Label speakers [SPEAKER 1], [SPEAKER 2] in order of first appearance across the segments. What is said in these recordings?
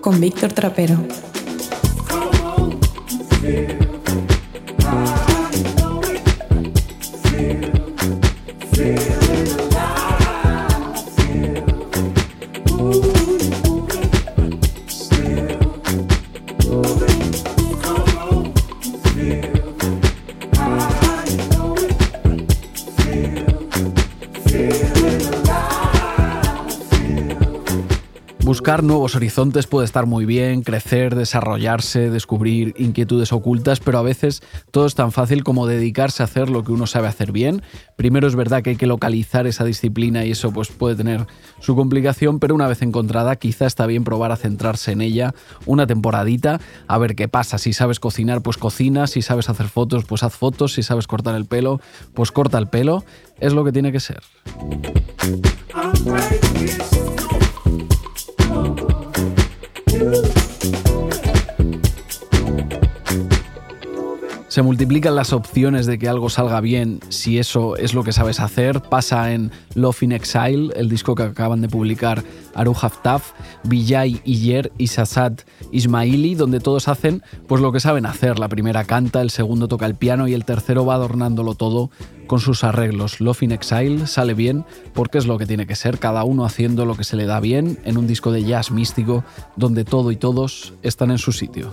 [SPEAKER 1] Con Víctor Trapero.
[SPEAKER 2] Nuevos horizontes puede estar muy bien, crecer, desarrollarse, descubrir inquietudes ocultas, pero a veces todo es tan fácil como dedicarse a hacer lo que uno sabe hacer bien. Primero es verdad que hay que localizar esa disciplina y eso pues puede tener su complicación, pero una vez encontrada quizá está bien probar a centrarse en ella una temporadita, a ver qué pasa. Si sabes cocinar, pues cocina, si sabes hacer fotos, pues haz fotos, si sabes cortar el pelo, pues corta el pelo. Es lo que tiene que ser. Bye. Se multiplican las opciones de que algo salga bien si eso es lo que sabes hacer. Pasa en Love in Exile, el disco que acaban de publicar Aru Haftaf, Vijay Iyer y Sasad Ismaili, donde todos hacen pues lo que saben hacer. La primera canta, el segundo toca el piano y el tercero va adornándolo todo con sus arreglos. Love in Exile sale bien porque es lo que tiene que ser, cada uno haciendo lo que se le da bien en un disco de jazz místico donde todo y todos están en su sitio.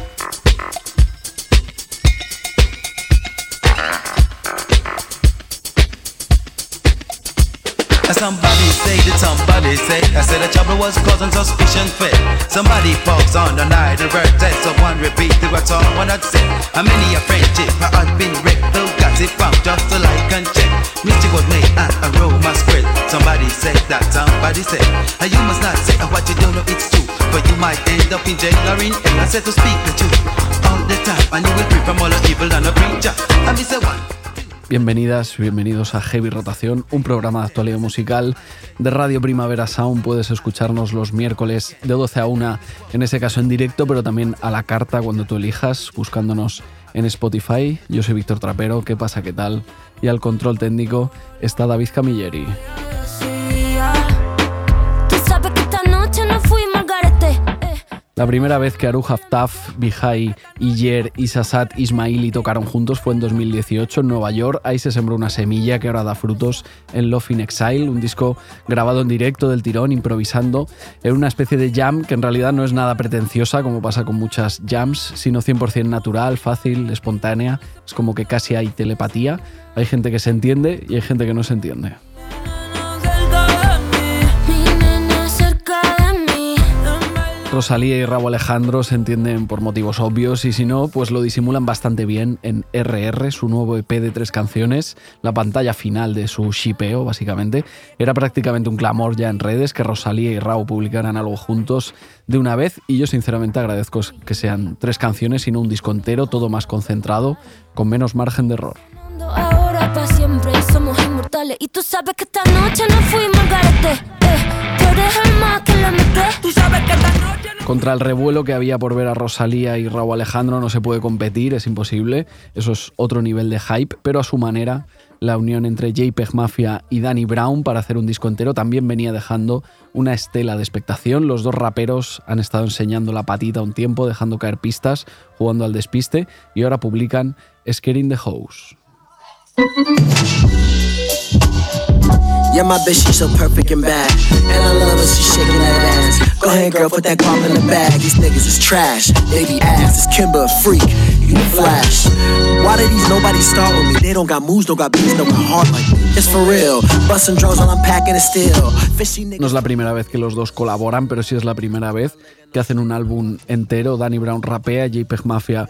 [SPEAKER 3] Somebody say that somebody say I said the trouble was causing suspicion fit. Somebody falls on the night and birthday, someone repeat the what's all what I said. How many a friendship I had been wrecked, who got it from just to like and check. Mystic was made and aroma spread. Somebody said that somebody said, and you must not say what you don't know it's true, but you might end up in jail or in hell. I said to speak the truth all the time, and you will free from all the evil and the preacher. And me say one.
[SPEAKER 2] Bienvenidas, bienvenidos a Heavy Rotación, un programa de actualidad musical de Radio Primavera Sound. Puedes escucharnos los miércoles de 12 a 1, en ese caso en directo, pero también a la carta cuando tú elijas, buscándonos en Spotify. Yo soy Víctor Trapero, ¿qué pasa? ¿Qué tal? Y al control técnico está David Camilleri. La primera vez que Aru Haftaf, Bihai, Iyer y Sasat Ismaili tocaron juntos fue en 2018 en Nueva York. Ahí se sembró una semilla que ahora da frutos en Love in Exile, un disco grabado en directo del tirón, improvisando, en una especie de jam que en realidad no es nada pretenciosa como pasa con muchas jams, sino 100% natural, fácil, espontánea. Es como que casi hay telepatía. Hay gente que se entiende y hay gente que no se entiende. Rosalía y Rabo Alejandro se entienden por motivos obvios y si no, pues lo disimulan bastante bien en RR, su nuevo EP de tres canciones, la pantalla final de su shipeo, básicamente. Era prácticamente un clamor ya en redes que Rosalía y Rabo publicaran algo juntos de una vez y yo sinceramente agradezco que sean tres canciones y no un disco entero, todo más concentrado, con menos margen de error. Ahora siempre somos inmortales y tú sabes que esta noche no fuimos garete. Contra el revuelo que había por ver a Rosalía y Raúl Alejandro no se puede competir, es imposible. Eso es otro nivel de hype, pero a su manera, la unión entre JPEG Mafia y Danny Brown para hacer un disco entero también venía dejando una estela de expectación. Los dos raperos han estado enseñando la patita un tiempo, dejando caer pistas, jugando al despiste y ahora publican Scaring the House. Yeah, my bitch, she's so perfect and bad. And I love her, she's shaking that ass. Go ahead, girl, put that guap in the bag. These niggas is trash. They be ass. It's Kimber, a freak. You the flash. Why did these nobody start with me? They don't got moves, don't got beats, don't got heart like me. It's for real. Bustin' draws while I'm packing it still. No es la primera vez que los dos colaboran, pero sí es la primera vez que hacen un álbum entero. Danny Brown rapea, JPEG Mafia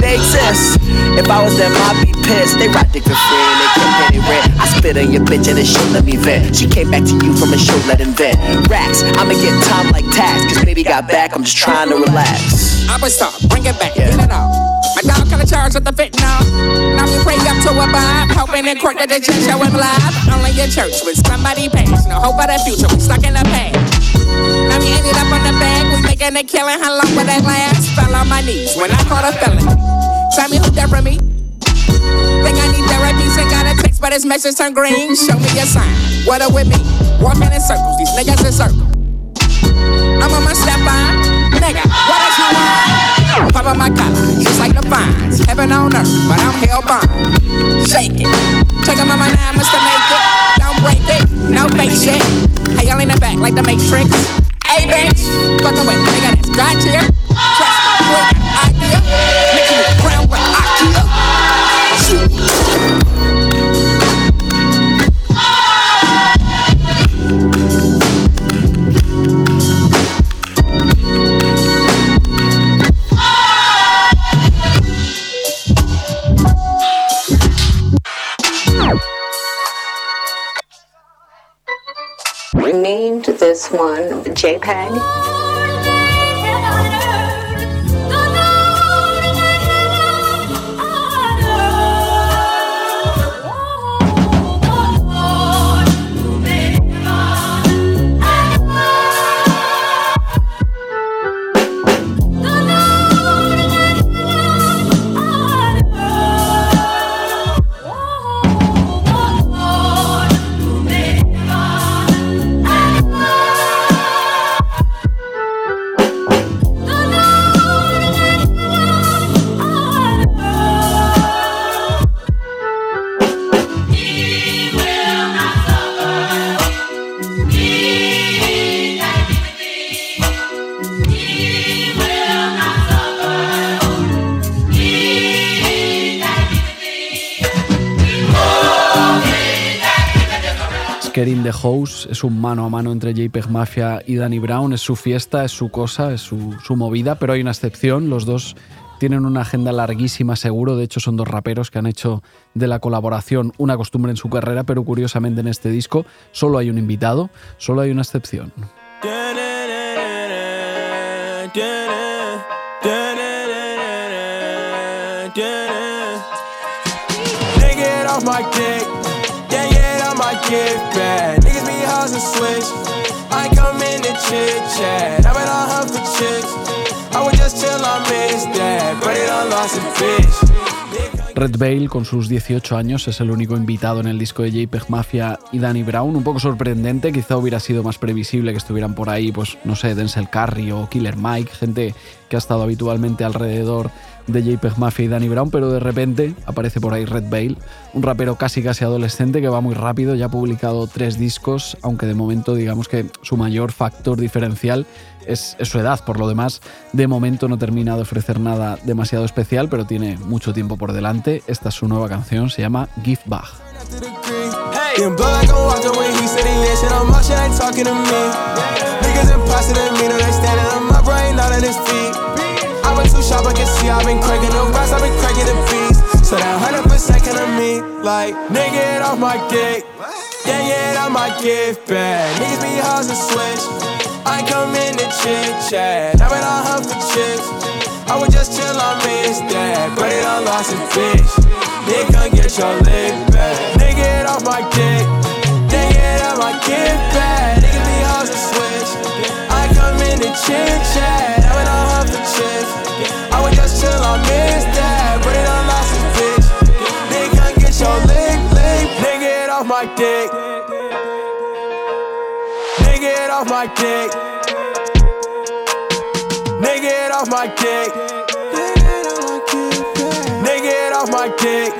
[SPEAKER 2] they exist. If I was them, I'd be pissed. They ride dick for free and they can't pay their rent. I spit on your bitch and it should let me vent. She came back to you from a show, let him vent. Racks, I'ma get time like tax. Cause baby got back, I'm just trying to relax. I was stop, bring it back, yeah. get it off. My dog kinda charge with the fit now. Now we pray up to a vibe, hoping in court that they just show him live. Only in church with somebody. No hope for the future, we stuck in the past. Now we ended up on the we making a killing. How long will that last? Fell on my knees when I caught a felon. Tell me who that for me. Think I need therapy, sent got a text, but his message turned green. Show me a sign. What up with me? Walking in circles, these niggas in circles. I'm on my step on, nigga. What What is you want? Pop up my collar, it's like the vines. Heaven on earth, but I'm hell bound. Shake it,
[SPEAKER 4] check him on my nine, Mr. Make it. Don't break it, no fake shit. Hey, y'all in the back
[SPEAKER 5] like the Matrix. A bitch, got the way, they got it. Got here. Trust me, you ain't got an idea. Making it ground with IKEA.
[SPEAKER 6] One JPEG.
[SPEAKER 2] House es un mano a mano entre JPEG Mafia y Danny Brown. Es su fiesta, es su cosa, es su, su movida, pero hay una excepción. Los dos tienen una agenda larguísima, seguro. De hecho, son dos raperos que han hecho de la colaboración una costumbre en su carrera, pero curiosamente en este disco solo hay un invitado, solo hay una excepción. Red Bale, con sus 18 años, es el único invitado en el disco de JPEG Mafia y Danny Brown. Un poco sorprendente, quizá hubiera sido más previsible que estuvieran por ahí, pues no sé, Denzel Curry o Killer Mike, gente que ha estado habitualmente alrededor de JPEG Mafia y Danny Brown, pero de repente aparece por ahí Red Bale, un rapero casi casi adolescente que va muy rápido, ya ha publicado tres discos, aunque de momento digamos que su mayor factor diferencial es, su edad, por lo demás de momento no termina de ofrecer nada demasiado especial, pero tiene mucho tiempo por delante. Esta es su nueva canción, se llama Give Back.
[SPEAKER 7] I've been too sharp, I can see I've been cranking the rocks, I've been cranking the beats. So that 100% of me, like, nigga, get off my dick. Yeah, yeah, that my gift bag. Niggas be hoes and switch. I come in to chit chat. I've been on her for chicks. I would just chill, I miss that. But it all lost a bitch. Nigga, get your leg back. Nigga, get off my dick. Yeah, yeah, that my gift bag. Niggas be hoes and switch. I come in to chit chat. Dick. Nigga, get off my dick. Nigga, get off my dick.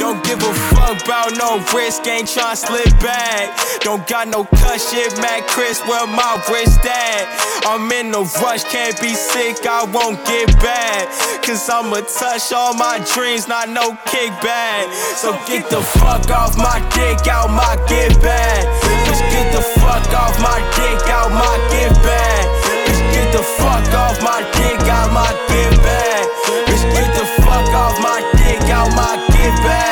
[SPEAKER 7] Don't give a fuck about no risk, ain't tryna slip back. Don't got no cut shit, Mac Chris, where my wrist at? I'm in no rush, can't be sick, I won't get back. Cause I'ma touch all my dreams, not no kickback. So get the fuck off my dick, out my get back. Just get the fuck off my dick, out my get back. Just get the fuck off my dick, out my get back. Just get the fuck off my dick, out my get back.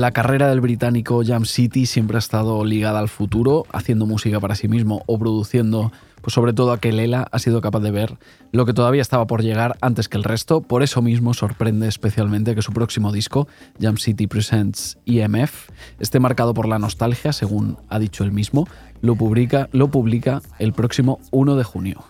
[SPEAKER 8] La carrera del británico Jam City siempre ha estado ligada al futuro, haciendo música para sí mismo o produciendo, pues sobre todo aquel Ela ha sido capaz de ver lo que todavía estaba por llegar antes que el resto. Por eso mismo sorprende especialmente que su próximo disco, Jam City Presents EMF, esté marcado por la nostalgia, según ha dicho él mismo. Lo publica, lo publica el próximo 1 de junio.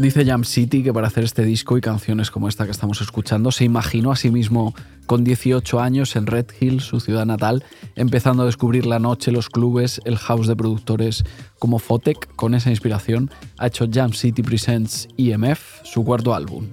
[SPEAKER 8] Dice Jam City que para hacer este disco y canciones como esta que estamos escuchando se imaginó a sí mismo con 18 años en Red Hill, su ciudad natal, empezando a descubrir la noche, los clubes, el house de productores como Fotec. Con esa inspiración ha hecho Jam City Presents EMF, su cuarto álbum.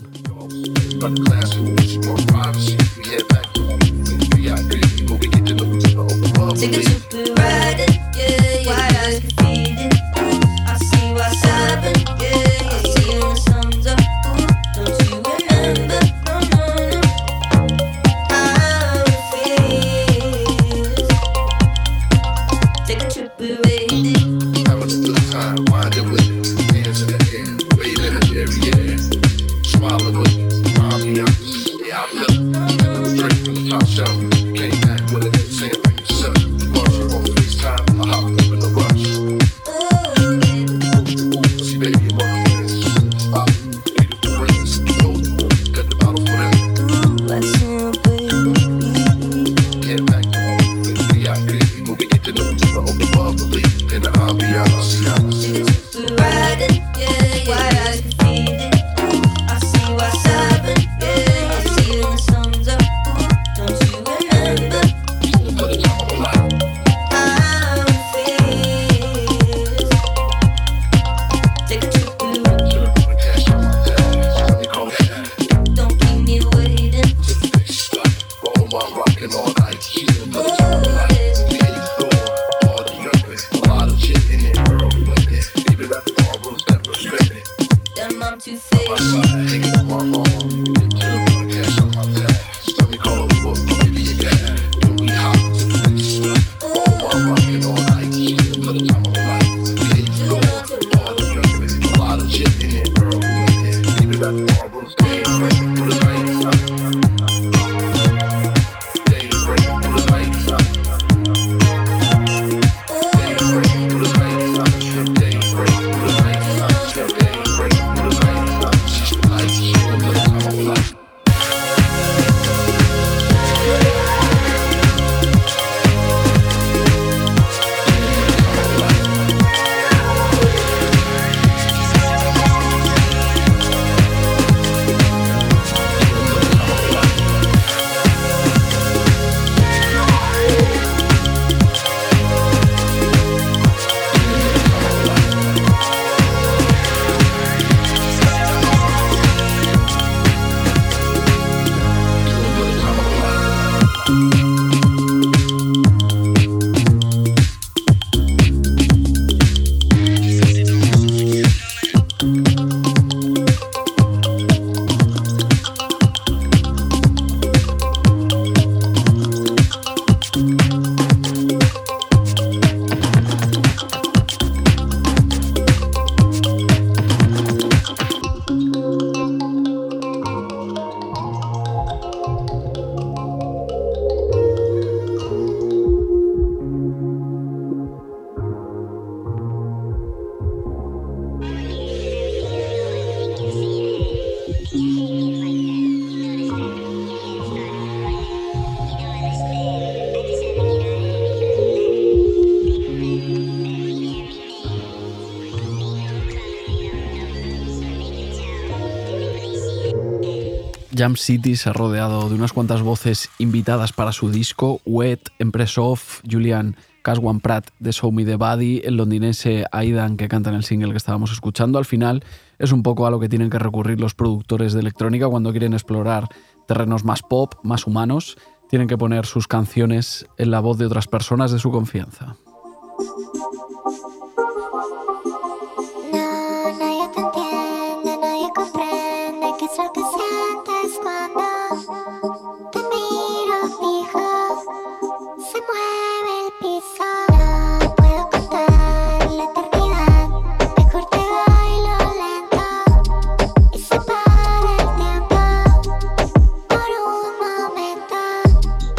[SPEAKER 8] Jam City se ha rodeado de unas cuantas voces invitadas para su disco, Wet, Empress Off, Julian Caswan Pratt de Show Me the Body, el londinense Aidan que canta en el single que estábamos escuchando. Al final es un poco a lo que tienen que recurrir los productores de electrónica cuando quieren explorar terrenos más pop, más humanos. Tienen que poner sus canciones en la voz de otras personas de su confianza.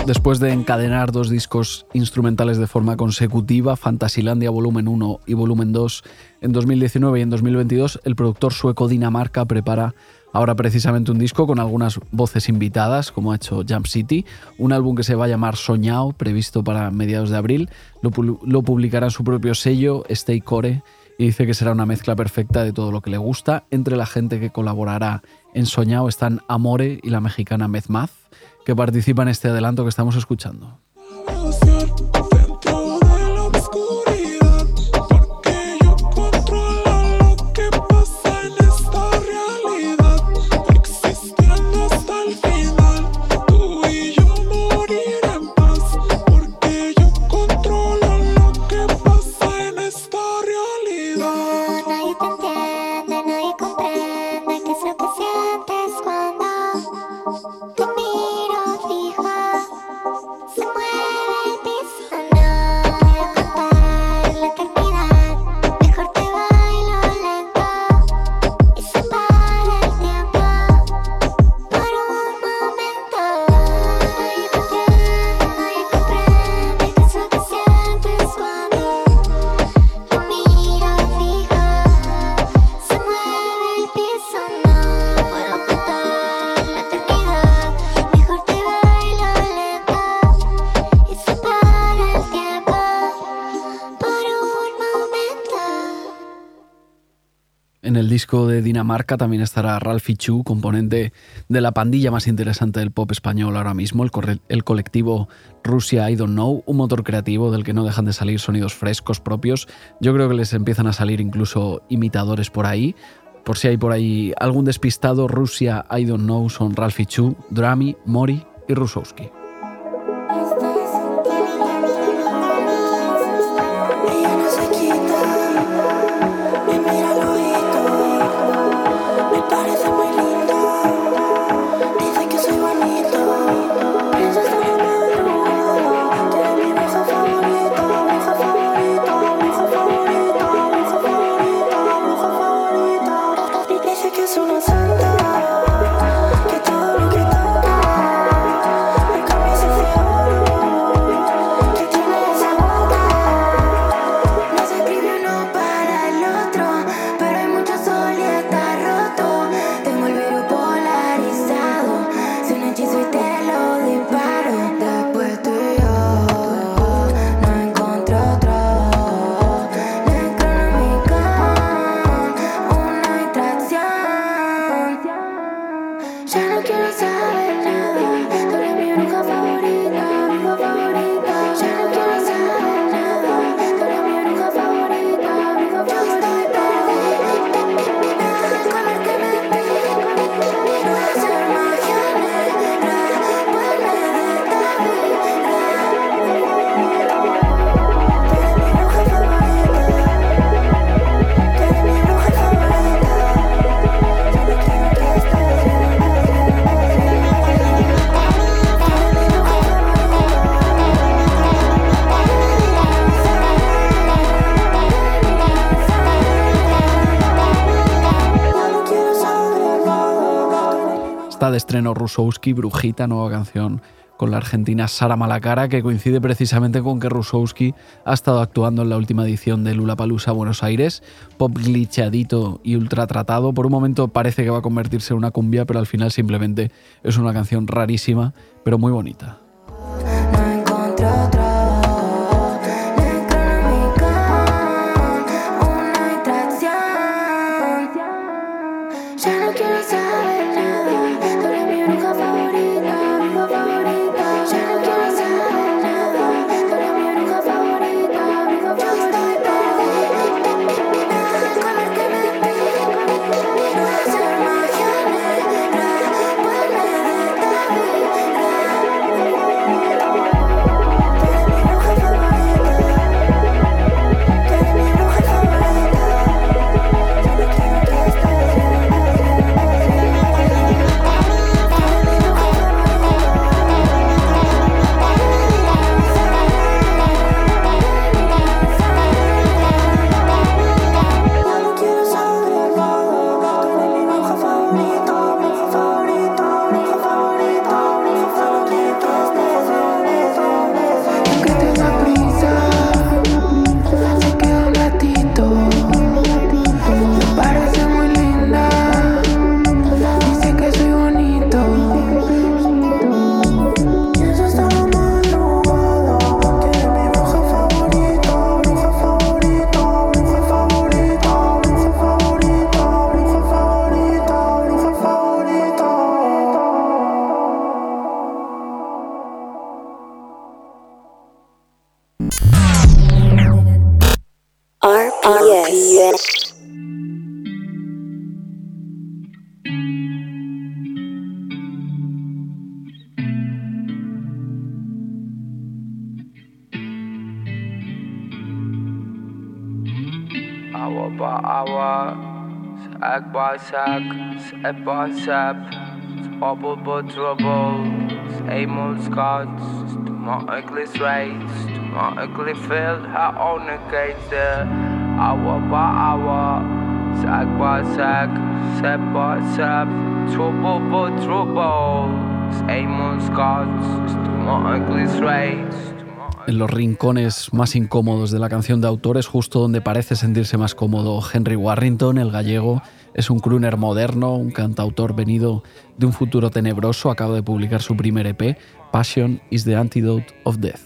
[SPEAKER 9] Después de encadenar dos discos instrumentales de forma consecutiva, Fantasilandia Volumen 1 y Volumen 2 en 2019 y en 2022, el productor sueco Dinamarca prepara ahora precisamente un disco con algunas voces invitadas, como ha hecho Jump City, un álbum que se va a llamar Soñao, previsto para mediados de abril, lo, publicará en su propio sello, Stay Core, y dice que será una mezcla perfecta de todo lo que le gusta. Entre la gente que colaborará en Soñao están Amore y la mexicana Mezmaz que participa en este adelanto que estamos escuchando. Dinamarca también estará Ralphie Chu, componente de la pandilla más interesante del pop español ahora mismo, el, el colectivo Rusia I Don't Know, un motor creativo del que no dejan de salir sonidos frescos propios. Yo creo que les empiezan a salir incluso imitadores por ahí. Por si hay por ahí algún despistado, Rusia I Don't Know son Ralphie Chu, Drami, Mori y Rusowski. Rusowski, Brujita, nueva canción con la argentina Sara Malacara, que coincide precisamente con que Rusowski ha estado actuando en la última edición de Lula Palusa Buenos Aires, pop glitchadito y ultra tratado. Por un momento parece que va a convertirse en una cumbia, pero al final simplemente es una canción rarísima, pero muy bonita. Yes.
[SPEAKER 10] Hour by hour, sack by sack, step by step, bubble by trouble, aimless gods, to my ugly race, to my ugly field, I own the gates there. By hour, sack by sack, step by step, trouble by trouble, able scouts, automatically straight.
[SPEAKER 2] en los rincones más incómodos de la canción de autor es justo donde parece sentirse más cómodo Henry Warrington, el gallego. Es un crooner moderno, un cantautor venido de un futuro tenebroso. Acaba de publicar su primer EP, Passion is the Antidote of Death.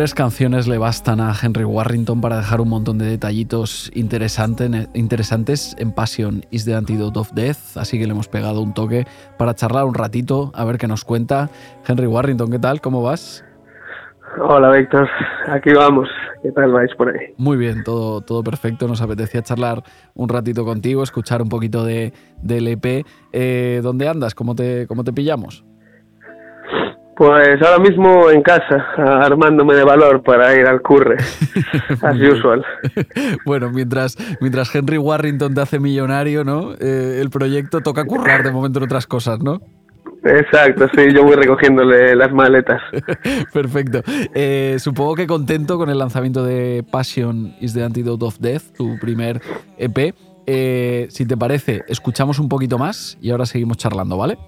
[SPEAKER 2] Tres canciones le bastan a Henry Warrington para dejar un montón de detallitos interesantes en Passion is the Antidote of Death, así que le hemos pegado un toque para charlar un ratito, a ver qué nos cuenta. Henry Warrington, ¿qué tal? ¿Cómo vas?
[SPEAKER 11] Hola Víctor, aquí vamos. ¿Qué tal vais por ahí?
[SPEAKER 2] Muy bien, todo, todo perfecto. Nos apetecía charlar un ratito contigo, escuchar un poquito de, del EP. Eh, ¿Dónde andas? ¿Cómo te, ¿Cómo te pillamos?
[SPEAKER 11] Pues ahora mismo en casa, armándome de valor para ir al curre, as usual.
[SPEAKER 2] bueno, mientras, mientras Henry Warrington te hace millonario, ¿no? Eh, el proyecto toca currar de momento en otras cosas, ¿no?
[SPEAKER 11] Exacto, sí, yo voy recogiéndole las maletas.
[SPEAKER 2] Perfecto. Eh, supongo que contento con el lanzamiento de Passion is the Antidote of Death, tu primer EP. Eh, si te parece, escuchamos un poquito más y ahora seguimos charlando, ¿vale?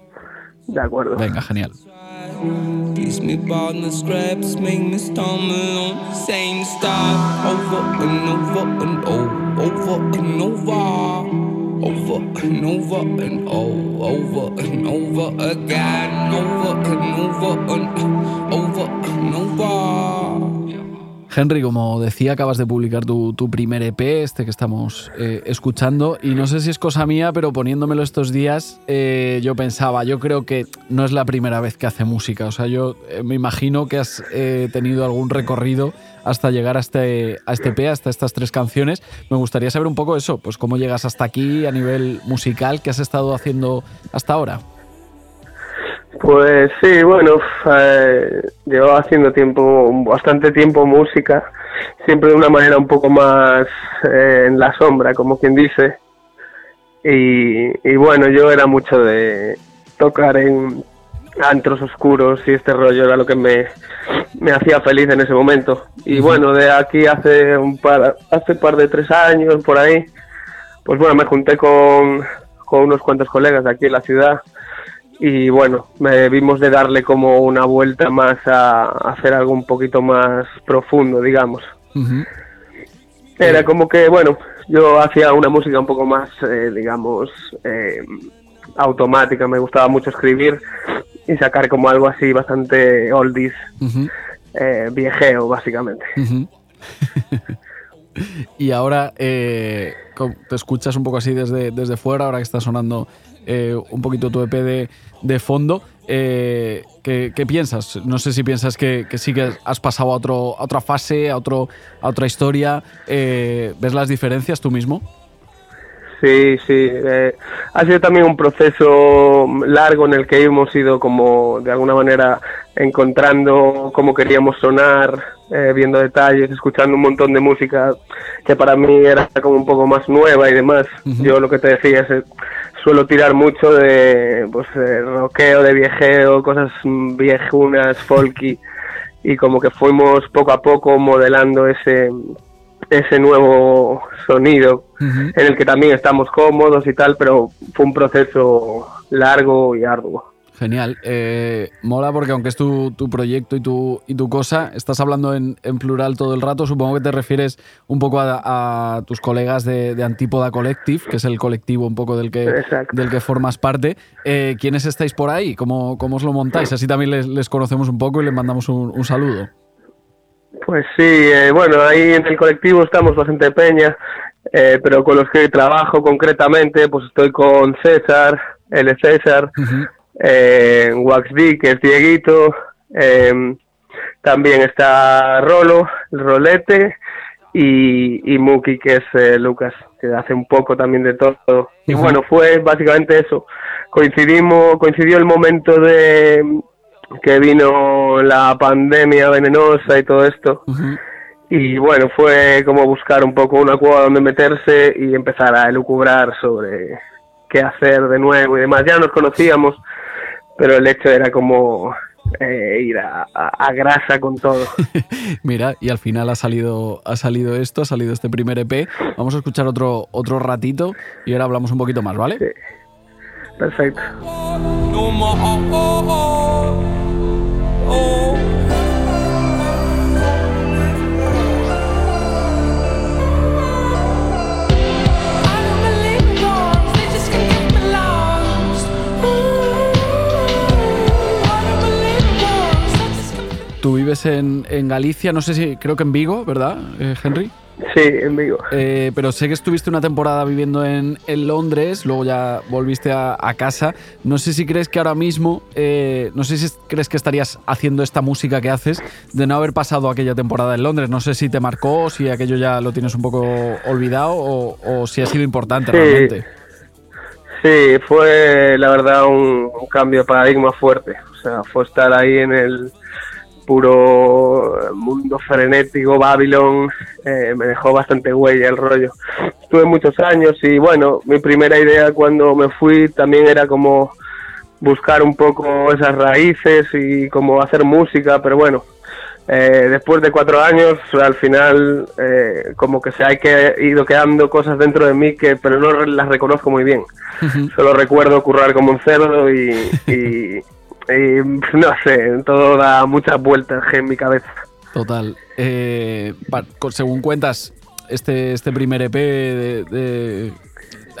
[SPEAKER 11] De acuerdo.
[SPEAKER 2] Venga, genial.
[SPEAKER 5] Leaves me bound the scraps, make me stumble on the same stuff
[SPEAKER 10] over and over and over, over and over. Over and over and oh, over and over again, over and over and over and over.
[SPEAKER 2] Henry, como decía, acabas de publicar tu, primer EP, este que estamos eh, escuchando, y no sé si es cosa mía, pero poniéndomelo estos días, eh, yo pensaba, yo creo que no es la primera vez que hace música, o sea, yo eh, me imagino que has tenido algún recorrido hasta llegar a este, a este EP, hasta estas tres canciones. Me gustaría saber un poco eso, pues cómo llegas hasta aquí a nivel musical, qué has estado haciendo hasta ahora.
[SPEAKER 11] Pues sí, bueno, eh, llevo haciendo tiempo, bastante tiempo música, siempre de una manera un poco más eh, en la sombra, como quien dice. Y, bueno, yo era mucho de tocar en antros oscuros y este rollo era lo que me, me hacía feliz en ese momento. Y bueno, de aquí hace un par, hace par de tres años por ahí, pues bueno, me junté con, con unos cuantos colegas de aquí en la ciudad y bueno, me vimos de darle como una vuelta más a, hacer algo un poquito más profundo, digamos. Era como que, bueno, yo hacía una música un poco más, eh, digamos, eh, automática, me gustaba mucho escribir y sacar como algo así bastante oldies, eh, viejeo, básicamente.
[SPEAKER 2] y ahora te escuchas un poco así desde, desde fuera, ahora que está sonando eh, un poquito tu EP de, de fondo. Eh, ¿qué, piensas? No sé si piensas que, que, sí que has pasado a, otro, a otra fase, a, otro, a otra historia. Eh, ¿Ves las diferencias tú mismo?
[SPEAKER 11] Sí, sí. ha sido también un proceso largo en el que hemos ido como de alguna manera encontrando cómo queríamos sonar, viendo detalles, escuchando un montón de música que para mí era como un poco más nueva y demás. Yo lo que te decía es suelo tirar mucho de pues rockeo, de viejeo, cosas viejunas, folky y como que fuimos poco a poco modelando ese ese nuevo sonido en el que también estamos cómodos y tal, pero fue un proceso largo y arduo.
[SPEAKER 2] Genial. Eh, mola porque aunque es tu, tu, proyecto y tu, y tu cosa, estás hablando en, en, plural todo el rato. Supongo que te refieres un poco a, a tus colegas de, de, Antípoda Collective, que es el colectivo un poco del que, del que formas parte. Eh, ¿Quiénes estáis por ahí? ¿Cómo, ¿Cómo, os lo montáis? Así también les, les, conocemos un poco y les mandamos un, un saludo.
[SPEAKER 11] Pues sí, eh, bueno, ahí en el colectivo estamos bastante peña, eh, pero con los que trabajo concretamente, pues estoy con César, el César, uh -huh. Eh, Waxd, que es Dieguito, eh, también está Rolo, el Rolete, y, y Muki, que es eh, Lucas, que hace un poco también de todo. Uh -huh. Y bueno, fue básicamente eso. Coincidimos, coincidió el momento de que vino la pandemia venenosa y todo esto. Uh -huh. Y bueno, fue como buscar un poco una cueva donde meterse y empezar a elucubrar sobre qué hacer de nuevo y demás. Ya nos conocíamos, pero el hecho era como eh, ir a, a, a, grasa con todo.
[SPEAKER 2] Mira, y al final ha salido, ha salido esto, ha salido este primer EP. Vamos a escuchar otro, otro ratito y ahora hablamos un poquito más, ¿vale?
[SPEAKER 11] Sí. Perfecto.
[SPEAKER 2] Tú vives en, en, Galicia, no sé si, creo que en Vigo, ¿verdad, eh, Henry?
[SPEAKER 11] Sí, en Vigo.
[SPEAKER 2] Eh, pero sé que estuviste una temporada viviendo en, en Londres, luego ya volviste a, a, casa. No sé si crees que ahora mismo, eh, no sé si crees que estarías haciendo esta música que haces de no haber pasado aquella temporada en Londres. No sé si te marcó, si aquello ya lo tienes un poco olvidado o, o si ha sido importante
[SPEAKER 11] sí.
[SPEAKER 2] realmente.
[SPEAKER 11] Sí, fue la verdad un, un cambio de paradigma fuerte. O sea, fue estar ahí en el puro mundo frenético, Babylon, eh, me dejó bastante huella el rollo. Estuve muchos años y bueno, mi primera idea cuando me fui también era como buscar un poco esas raíces y como hacer música, pero bueno, eh, después de cuatro años al final eh, como que se ha ido quedando cosas dentro de mí que pero no las reconozco muy bien. Uh -huh. Solo recuerdo currar como un cerdo y, y y no sé, todo da muchas vueltas en mi cabeza.
[SPEAKER 2] Total. Eh, según cuentas, este, este primer EP de, de,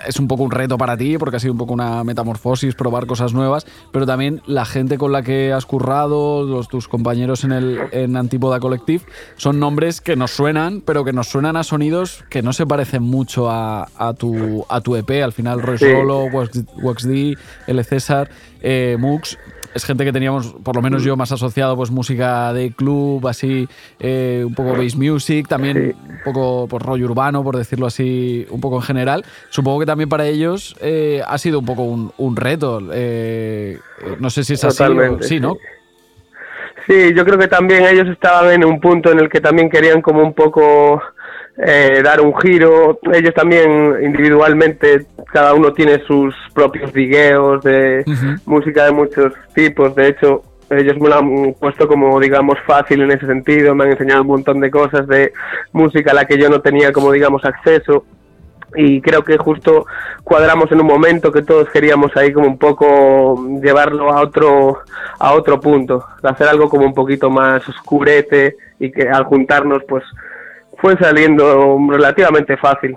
[SPEAKER 2] es un poco un reto para ti, porque ha sido un poco una metamorfosis, probar cosas nuevas, pero también la gente con la que has currado, los, tus compañeros en, el, en Antípoda Collective, son nombres que nos suenan, pero que nos suenan a sonidos que no se parecen mucho a, a, tu, a tu EP. Al final, Roy sí. Solo, Wax D, L. César, eh, Mux, es gente que teníamos, por lo menos yo, más asociado, pues música de club, así, eh, un poco bass music, también sí. un poco por rollo urbano, por decirlo así, un poco en general. Supongo que también para ellos eh, ha sido un poco un, un reto. Eh, no sé si es
[SPEAKER 11] Totalmente,
[SPEAKER 2] así. Sí, ¿no?
[SPEAKER 11] Sí, yo creo que también ellos estaban en un punto en el que también querían como un poco eh, dar un giro. Ellos también individualmente, cada uno tiene sus propios videos de uh -huh. música de muchos tipos. De hecho, ellos me lo han puesto como, digamos, fácil en ese sentido. Me han enseñado un montón de cosas de música a la que yo no tenía como, digamos, acceso. Y creo que justo cuadramos en un momento que todos queríamos ahí como un poco llevarlo a otro, a otro punto. Hacer algo como un poquito más oscurete y que al juntarnos, pues fue saliendo relativamente fácil.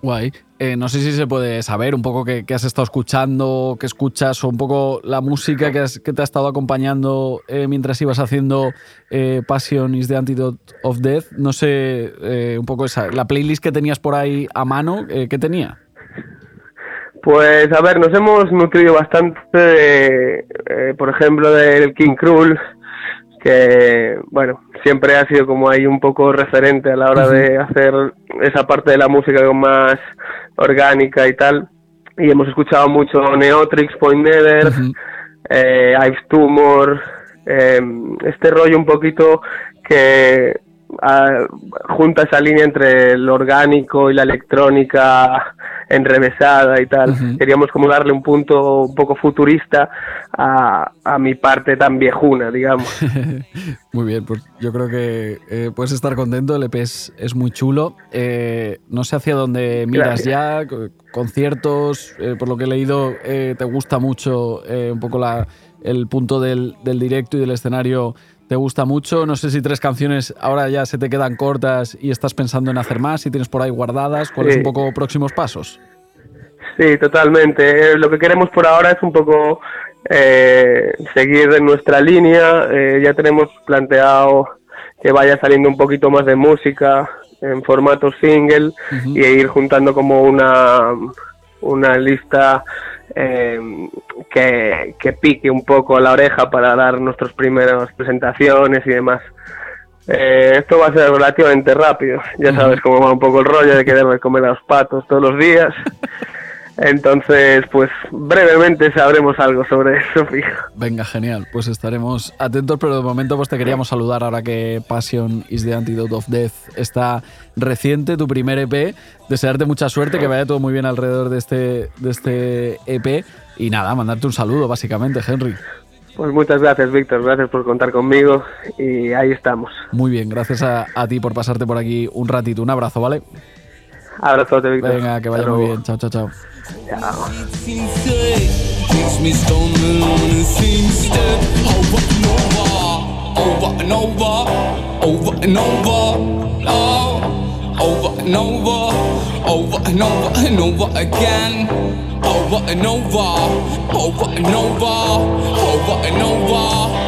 [SPEAKER 2] Guay. Eh, no sé si se puede saber un poco qué, qué, has estado escuchando, qué escuchas, o un poco la música que, has, que te ha estado acompañando eh, mientras ibas haciendo eh, Passion is the Antidote of Death. No sé, eh, un poco esa, la playlist que tenías por ahí a mano, eh, ¿qué tenía?
[SPEAKER 11] Pues a ver, nos hemos nutrido bastante, de, por ejemplo, del King Krul, que bueno, siempre ha sido como ahí un poco referente a la hora uh -huh. de hacer esa parte de la música como más orgánica y tal. Y hemos escuchado mucho Neotrix, Point Nether, uh -huh. eh, Ive Tumor, eh, este rollo un poquito que uh, junta esa línea entre lo orgánico y la electrónica enrevesada y tal. Uh -huh. Queríamos como darle un punto un poco futurista a, a mi parte tan viejuna, digamos.
[SPEAKER 2] muy bien, pues yo creo que eh, puedes estar contento, el EP es, es muy chulo. Eh, no sé hacia dónde miras Gracias. ya, conciertos, eh, por lo que he leído, te gusta mucho un poco la el punto del, del directo y del escenario te gusta mucho. No sé si tres canciones ahora ya se te quedan cortas y estás pensando en hacer más, si tienes por ahí guardadas, ¿cuáles
[SPEAKER 11] Sí.
[SPEAKER 2] un poco próximos pasos?
[SPEAKER 11] Sí, totalmente. Eh, lo que queremos por ahora es un poco eh, seguir en nuestra línea. Eh, ya tenemos planteado que vaya saliendo un poquito más de música en formato single y ir juntando como una, una lista eh, que, que pique un poco la oreja para dar nuestras primeras presentaciones y demás. Eh, esto va a ser relativamente rápido. Ya sabes cómo va un poco el rollo de quererme comer a los patos todos los días. Entonces, pues brevemente sabremos algo sobre eso, fijo.
[SPEAKER 2] Venga, genial. Pues estaremos atentos, pero de momento pues te queríamos saludar ahora que Passion is the Antidote of Death está reciente, tu primer EP. Desearte mucha suerte, que vaya todo muy bien alrededor de este, de este EP. Y nada, mandarte un saludo, básicamente, Henry.
[SPEAKER 11] Pues muchas gracias, Víctor. Gracias por contar conmigo y ahí estamos.
[SPEAKER 2] Muy bien, gracias a, a ti por pasarte por aquí un ratito. Un abrazo, ¿vale?
[SPEAKER 11] Abrazote, Víctor.
[SPEAKER 2] Venga, que vaya
[SPEAKER 11] Hasta
[SPEAKER 2] muy
[SPEAKER 11] luego.
[SPEAKER 2] bien. Chao, chao, chao.
[SPEAKER 11] Chao.
[SPEAKER 5] And over, over and over, over and over, oh, over and over, over and over and over again, over and over, over and over, over and over.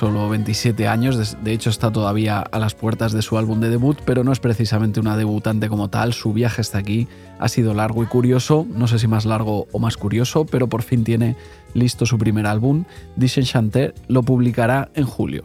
[SPEAKER 2] Solo 27 años, de hecho está todavía a las puertas de su álbum de debut, pero no es precisamente una debutante como tal, su viaje hasta aquí ha sido largo y curioso, no sé si más largo o más curioso, pero por fin tiene listo su primer álbum, Disenchanté lo publicará en julio.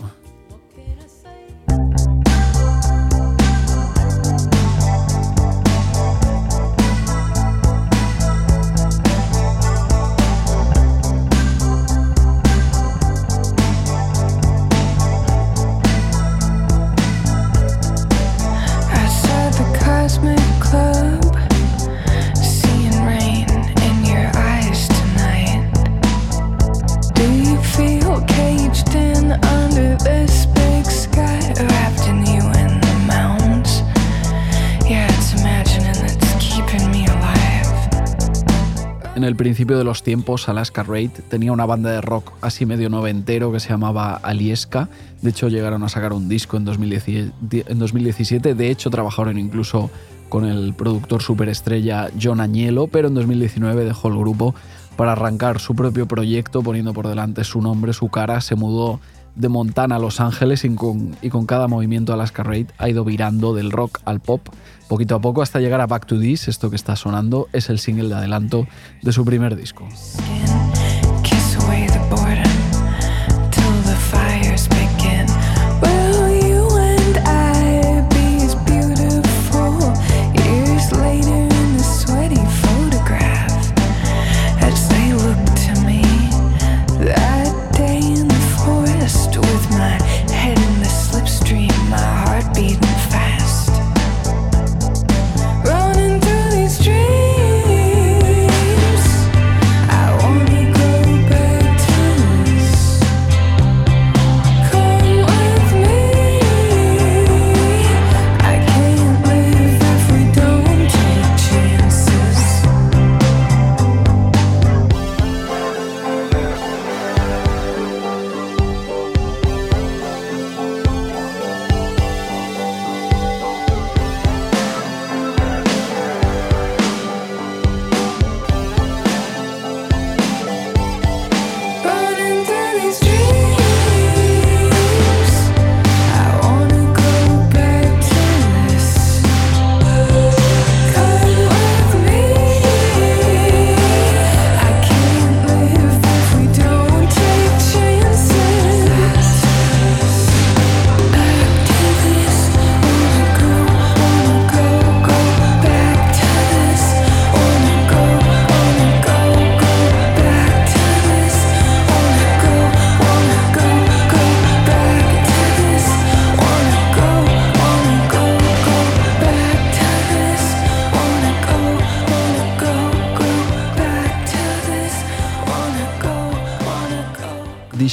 [SPEAKER 2] El principio de los tiempos, Alaska Raid tenía una banda de rock así medio noventero que se llamaba Alieska. De hecho, llegaron a sacar un disco en 2017. En 2017. De hecho, trabajaron incluso con el productor superestrella John Añelo, pero en 2019 dejó el grupo para arrancar su propio proyecto poniendo por delante su nombre, su cara, se mudó de Montana a Los Ángeles y con, cada movimiento Alaska Raid ha ido virando del rock al pop poquito a poco hasta llegar a Back to This, esto que está sonando es el single de adelanto de su primer disco.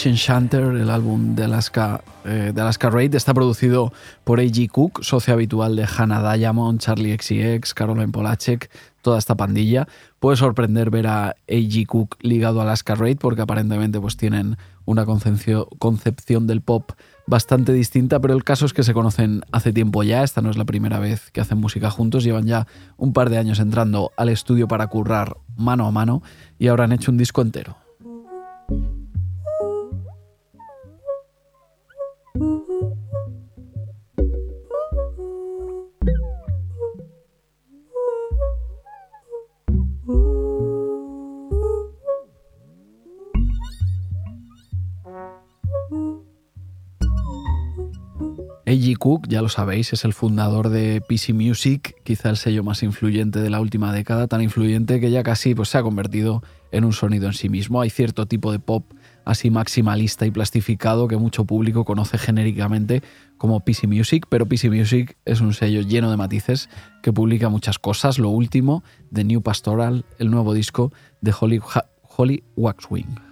[SPEAKER 2] El álbum de Alaska, eh, Alaska Raid, está producido por A.G. Cook, socio habitual de Hannah Diamond, Charlie XCX, Caroline Polachek, toda esta pandilla. Puede sorprender ver a A.G. Cook ligado a Alaska Raid porque aparentemente pues, tienen una concepción del pop bastante distinta, pero el caso es que se conocen hace tiempo ya, esta no es la primera vez que hacen música juntos, llevan ya un par de años entrando al estudio para currar mano a mano y ahora han hecho un disco entero. A.G. Cook, ya lo sabéis, es el fundador de PC Music, quizá el sello más influyente de la última década, tan influyente que ya casi pues, se ha convertido en un sonido en sí mismo. Hay cierto tipo de pop así maximalista y plastificado que mucho público conoce genéricamente como PC Music, pero PC Music es un sello lleno de matices que publica muchas cosas. Lo último, The New Pastoral, el nuevo disco de Holly, Holly Waxwing.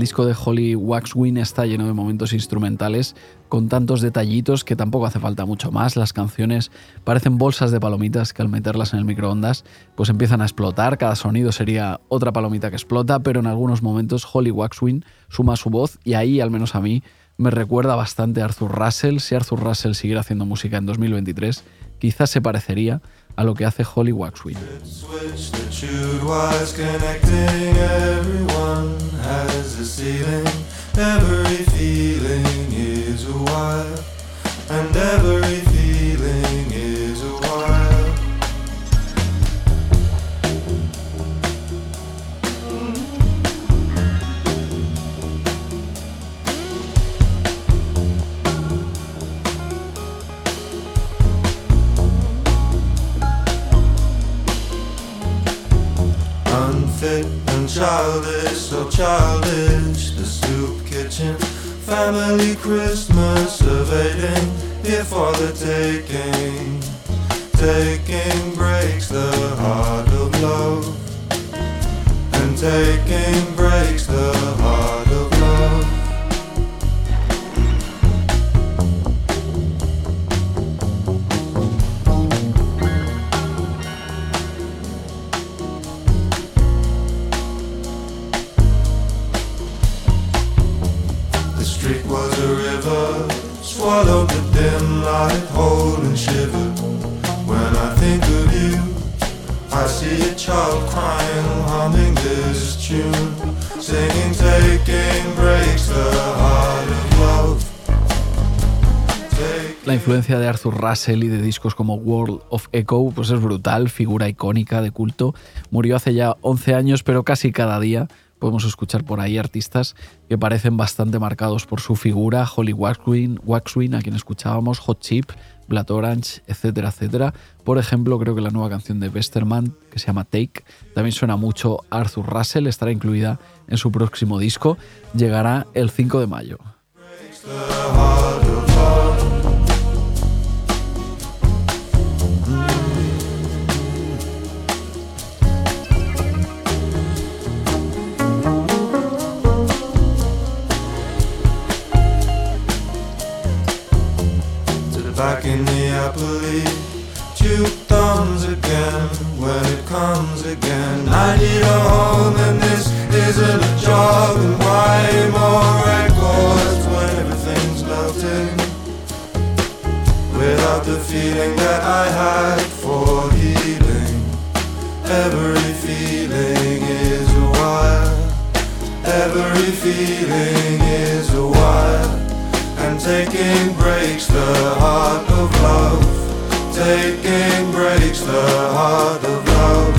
[SPEAKER 2] Disco de Holly Waxwing está lleno de momentos instrumentales con tantos detallitos que tampoco hace falta mucho más. Las canciones parecen bolsas de palomitas que al meterlas en el microondas pues empiezan a explotar. Cada sonido sería otra palomita que explota, pero en algunos momentos Holly Waxwing suma su voz y ahí, al menos a mí, me recuerda bastante a Arthur Russell. Si Arthur Russell siguiera haciendo música en 2023, quizás se parecería a lo que hace Holly Waxwing.
[SPEAKER 12] Every feeling is a while, and every feeling And childish, so childish. The soup kitchen, family Christmas, evading here for the taking. Taking breaks the heart of love, and taking breaks the heart I see a child crying, humming this tune, singing, taking breaks the heart of love.
[SPEAKER 2] La influencia de Arthur Russell y de discos como World of Echo pues es brutal, figura icónica de culto. Murió hace ya 11 años, pero casi cada día podemos escuchar por ahí artistas que parecen bastante marcados por su figura, Holly Waxwing, a quien escuchábamos, Hot Chip, Blood Orange, etcétera, etcétera. Por ejemplo, creo que la nueva canción de Westerman, que se llama Take, también suena mucho Arthur Russell, estará incluida en su próximo disco, llegará el 5 de mayo.
[SPEAKER 12] Back in the Appalachia. Two thumbs again when it comes again. I need a home and this isn't a job. And why more records when everything's melting? Without the feeling that I had for healing. Every feeling is a wire. Every feeling is a wire. Taking breaks the heart of love. Taking breaks the heart of love.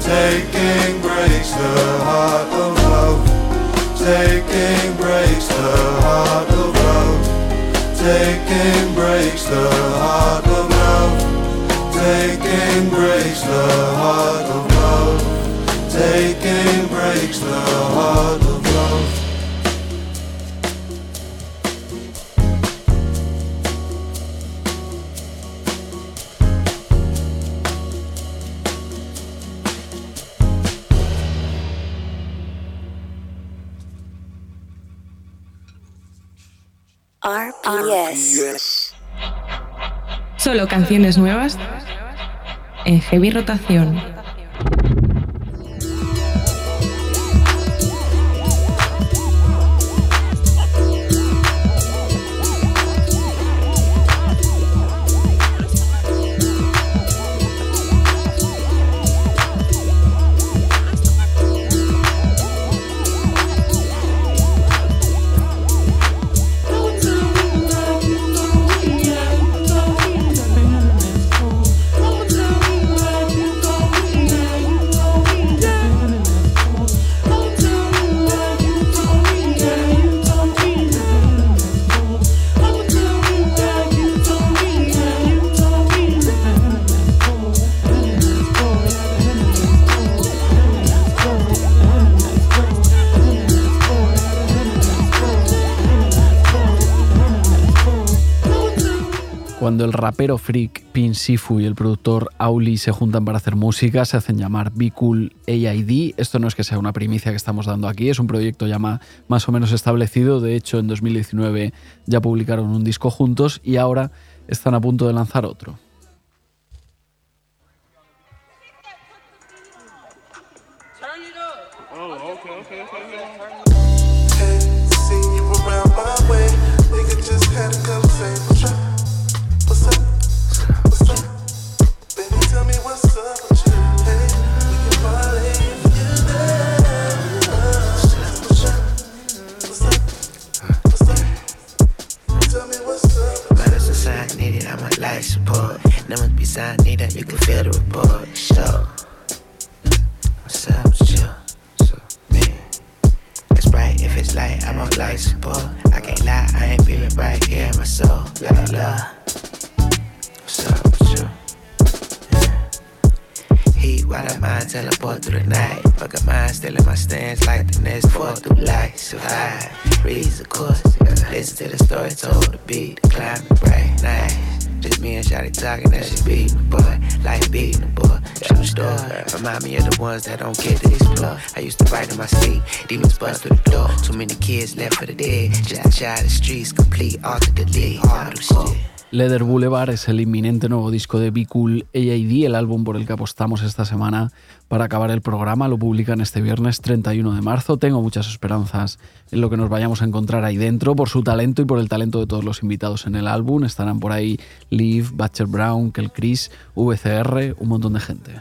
[SPEAKER 12] Taking breaks the heart of love. Taking breaks the heart of love. Taking breaks the heart of love. Taking breaks the heart of love. Taking breaks the heart of love.
[SPEAKER 13] RPS.
[SPEAKER 1] Solo canciones nuevas en heavy rotación.
[SPEAKER 2] Rapero freak Pin Sifu y el productor Auli se juntan para hacer música, se hacen llamar Be Cool AID. Esto no es que sea una primicia que estamos dando aquí, es un proyecto ya más o menos establecido. De hecho, en 2019 ya publicaron un disco juntos y ahora están a punto de lanzar otro.
[SPEAKER 14] Remind me of the ones that don't to explore. I used to write in my sleep. Demons bust through the door. Too many kids left for the dead. Just child streets, complete, delete, all the shit.
[SPEAKER 2] Leather Boulevard es el inminente nuevo disco de Be Cool AID, el álbum por el que apostamos esta semana para acabar el programa. Lo publican este viernes 31 de marzo. Tengo muchas esperanzas en lo que nos vayamos a encontrar ahí dentro, por su talento y por el talento de todos los invitados en el álbum. Estarán por ahí Liv, Butcher Brown, Kel Chris, VCR, un montón de gente.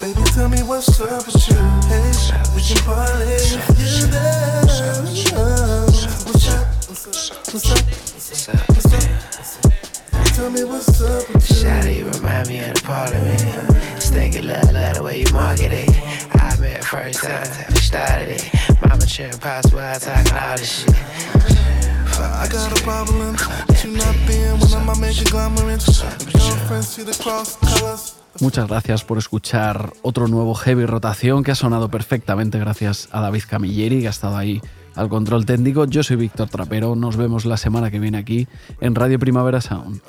[SPEAKER 15] Baby, tell me what's up with you. Hey, we can party if you're there. What's up? What's up? What's up? What's up? What's up? Tell me what's up with you.
[SPEAKER 14] Shawty you remind me of the parliament. Stinky love, love the way you market it. I met first time, we started it. Mama cheering possible, I talking all this shit.
[SPEAKER 2] Muchas gracias por escuchar otro nuevo Heavy Rotación que ha sonado perfectamente gracias a David Camilleri que ha estado ahí al control técnico. Yo soy Víctor Trapero, nos vemos la semana que viene aquí en Radio Primavera Sound.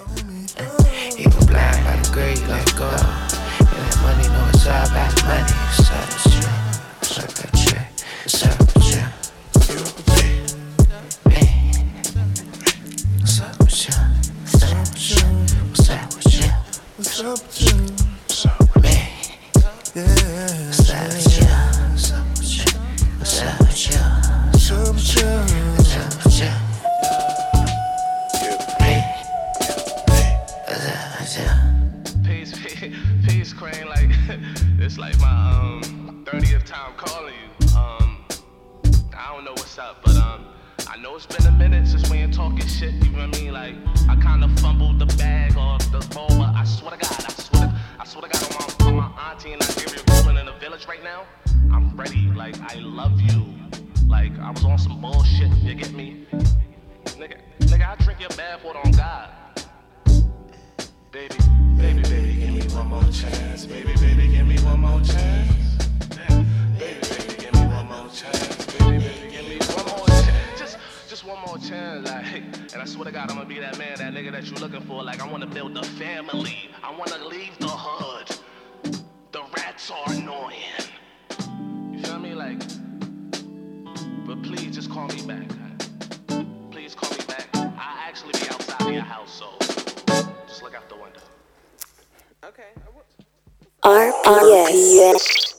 [SPEAKER 7] I know it's been a minute since we ain't talking shit. You know what I mean? Like I kind of fumbled the bag or the ball, but I swear to God, I swear, to, I swear to God, on my, on my auntie in Nigeria rolling in the village right now. I'm ready. Like I love you. Like I was on some bullshit. You get me? Nigga, nigga, I drink your bath water on God. Baby, baby, baby, give me one more chance. Baby, baby, give me one more chance. Baby, baby, give me one more chance. One more chance. Like, and I swear to God, I'm gonna be that man, that nigga that you're looking for. Like, I wanna build a family. I wanna leave the hood. The rats are annoying. You feel me? Like, but please just call me back. Please call me back. I actually be outside of your house, so just look out the window.
[SPEAKER 16] RPS.